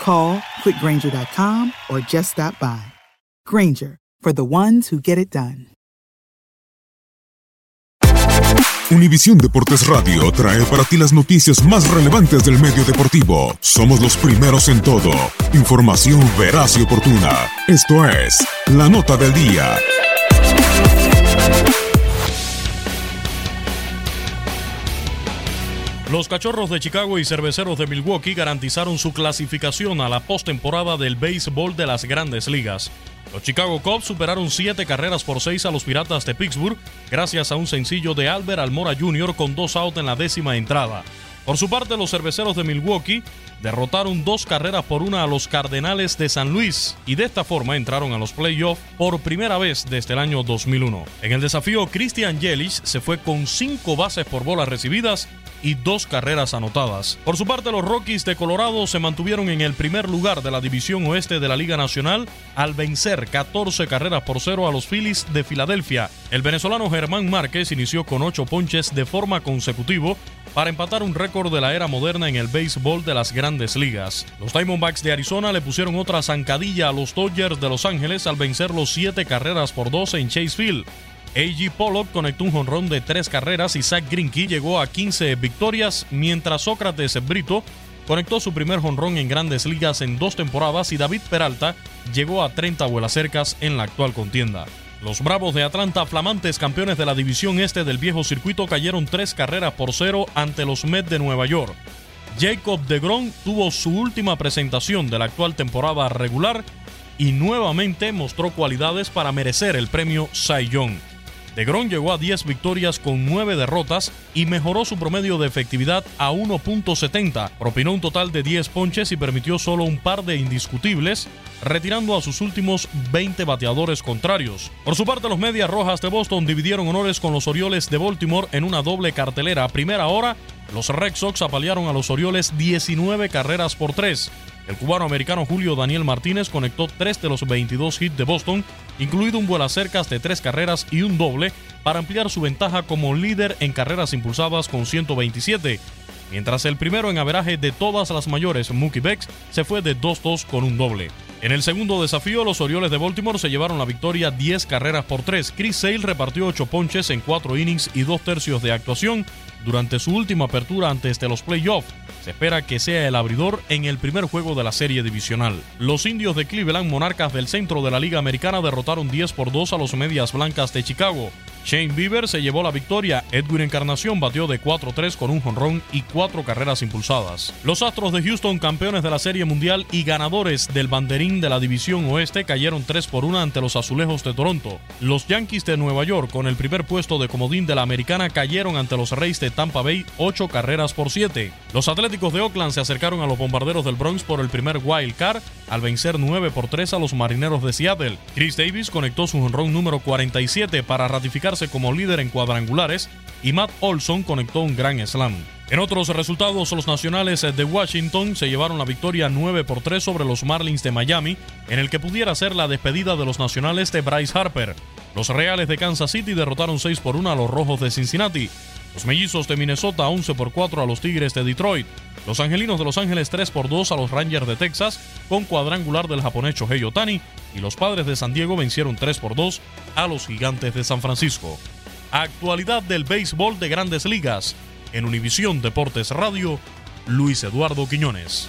Call quickgranger.com or just stop by. Granger, for the ones who get it done. Univisión Deportes Radio trae para ti las noticias más relevantes del medio deportivo. Somos los primeros en todo. Información veraz y oportuna. Esto es La Nota del Día. Los Cachorros de Chicago y Cerveceros de Milwaukee garantizaron su clasificación a la postemporada del béisbol de las grandes ligas. Los Chicago Cubs superaron siete carreras por seis a los Piratas de Pittsburgh gracias a un sencillo de Albert Almora Jr. con dos outs en la décima entrada. Por su parte, los cerveceros de Milwaukee derrotaron dos carreras por una a los Cardenales de San Luis y de esta forma entraron a los playoffs por primera vez desde el año 2001. En el desafío, Christian Yelich se fue con cinco bases por bolas recibidas y dos carreras anotadas. Por su parte, los Rockies de Colorado se mantuvieron en el primer lugar de la división oeste de la Liga Nacional al vencer 14 carreras por cero a los Phillies de Filadelfia. El venezolano Germán Márquez inició con ocho ponches de forma consecutiva para empatar un récord de la era moderna en el béisbol de las grandes ligas. Los Diamondbacks de Arizona le pusieron otra zancadilla a los Dodgers de Los Ángeles al vencer los siete carreras por dos en Chase Field. A.G. Pollock conectó un jonrón de tres carreras y Zach Greinke llegó a 15 victorias, mientras Sócrates Brito conectó su primer jonrón en grandes ligas en dos temporadas y David Peralta llegó a 30 vuelas cercas en la actual contienda. Los Bravos de Atlanta, flamantes campeones de la división este del viejo circuito, cayeron tres carreras por cero ante los Mets de Nueva York. Jacob DeGrom tuvo su última presentación de la actual temporada regular y nuevamente mostró cualidades para merecer el premio Cy Young. DeGrom llegó a 10 victorias con 9 derrotas y mejoró su promedio de efectividad a 1.70. Propinó un total de 10 ponches y permitió solo un par de indiscutibles, retirando a sus últimos 20 bateadores contrarios. Por su parte, los Medias Rojas de Boston dividieron honores con los Orioles de Baltimore en una doble cartelera. A primera hora, los Red Sox apalearon a los Orioles 19 carreras por 3. El cubano-americano Julio Daniel Martínez conectó 3 de los 22 hits de Boston, incluido un vuelo cercas de 3 carreras y un doble, para ampliar su ventaja como líder en carreras impulsadas con 127. Mientras el primero en averaje de todas las mayores, Mookie Becks, se fue de 2-2 con un doble. En el segundo desafío, los Orioles de Baltimore se llevaron la victoria 10 carreras por 3. Chris Sale repartió 8 ponches en 4 innings y 2 tercios de actuación durante su última apertura antes de los playoffs. Se espera que sea el abridor en el primer juego de la serie divisional. Los indios de Cleveland, monarcas del centro de la Liga Americana, derrotaron 10 por 2 a los Medias Blancas de Chicago. Shane Bieber se llevó la victoria. Edwin Encarnación batió de 4-3 con un jonrón y cuatro carreras impulsadas. Los Astros de Houston, campeones de la Serie Mundial y ganadores del banderín de la División Oeste, cayeron 3 por 1 ante los Azulejos de Toronto. Los Yankees de Nueva York, con el primer puesto de comodín de la Americana, cayeron ante los Reyes de Tampa Bay 8 carreras por 7. Los Atléticos de Oakland se acercaron a los Bombarderos del Bronx por el primer wild card al vencer 9 por 3 a los Marineros de Seattle. Chris Davis conectó su jonrón número 47 para ratificar como líder en cuadrangulares y Matt Olson conectó un gran slam. En otros resultados, los nacionales de Washington se llevaron la victoria 9 por 3 sobre los Marlins de Miami, en el que pudiera ser la despedida de los nacionales de Bryce Harper. Los Reales de Kansas City derrotaron 6 por 1 a los Rojos de Cincinnati. Los Mellizos de Minnesota 11 por 4 a los Tigres de Detroit. Los Angelinos de Los Ángeles 3 por 2 a los Rangers de Texas con cuadrangular del japonés Shohei Otani y los Padres de San Diego vencieron 3 por 2 a los Gigantes de San Francisco. Actualidad del béisbol de Grandes Ligas. En Univisión Deportes Radio, Luis Eduardo Quiñones.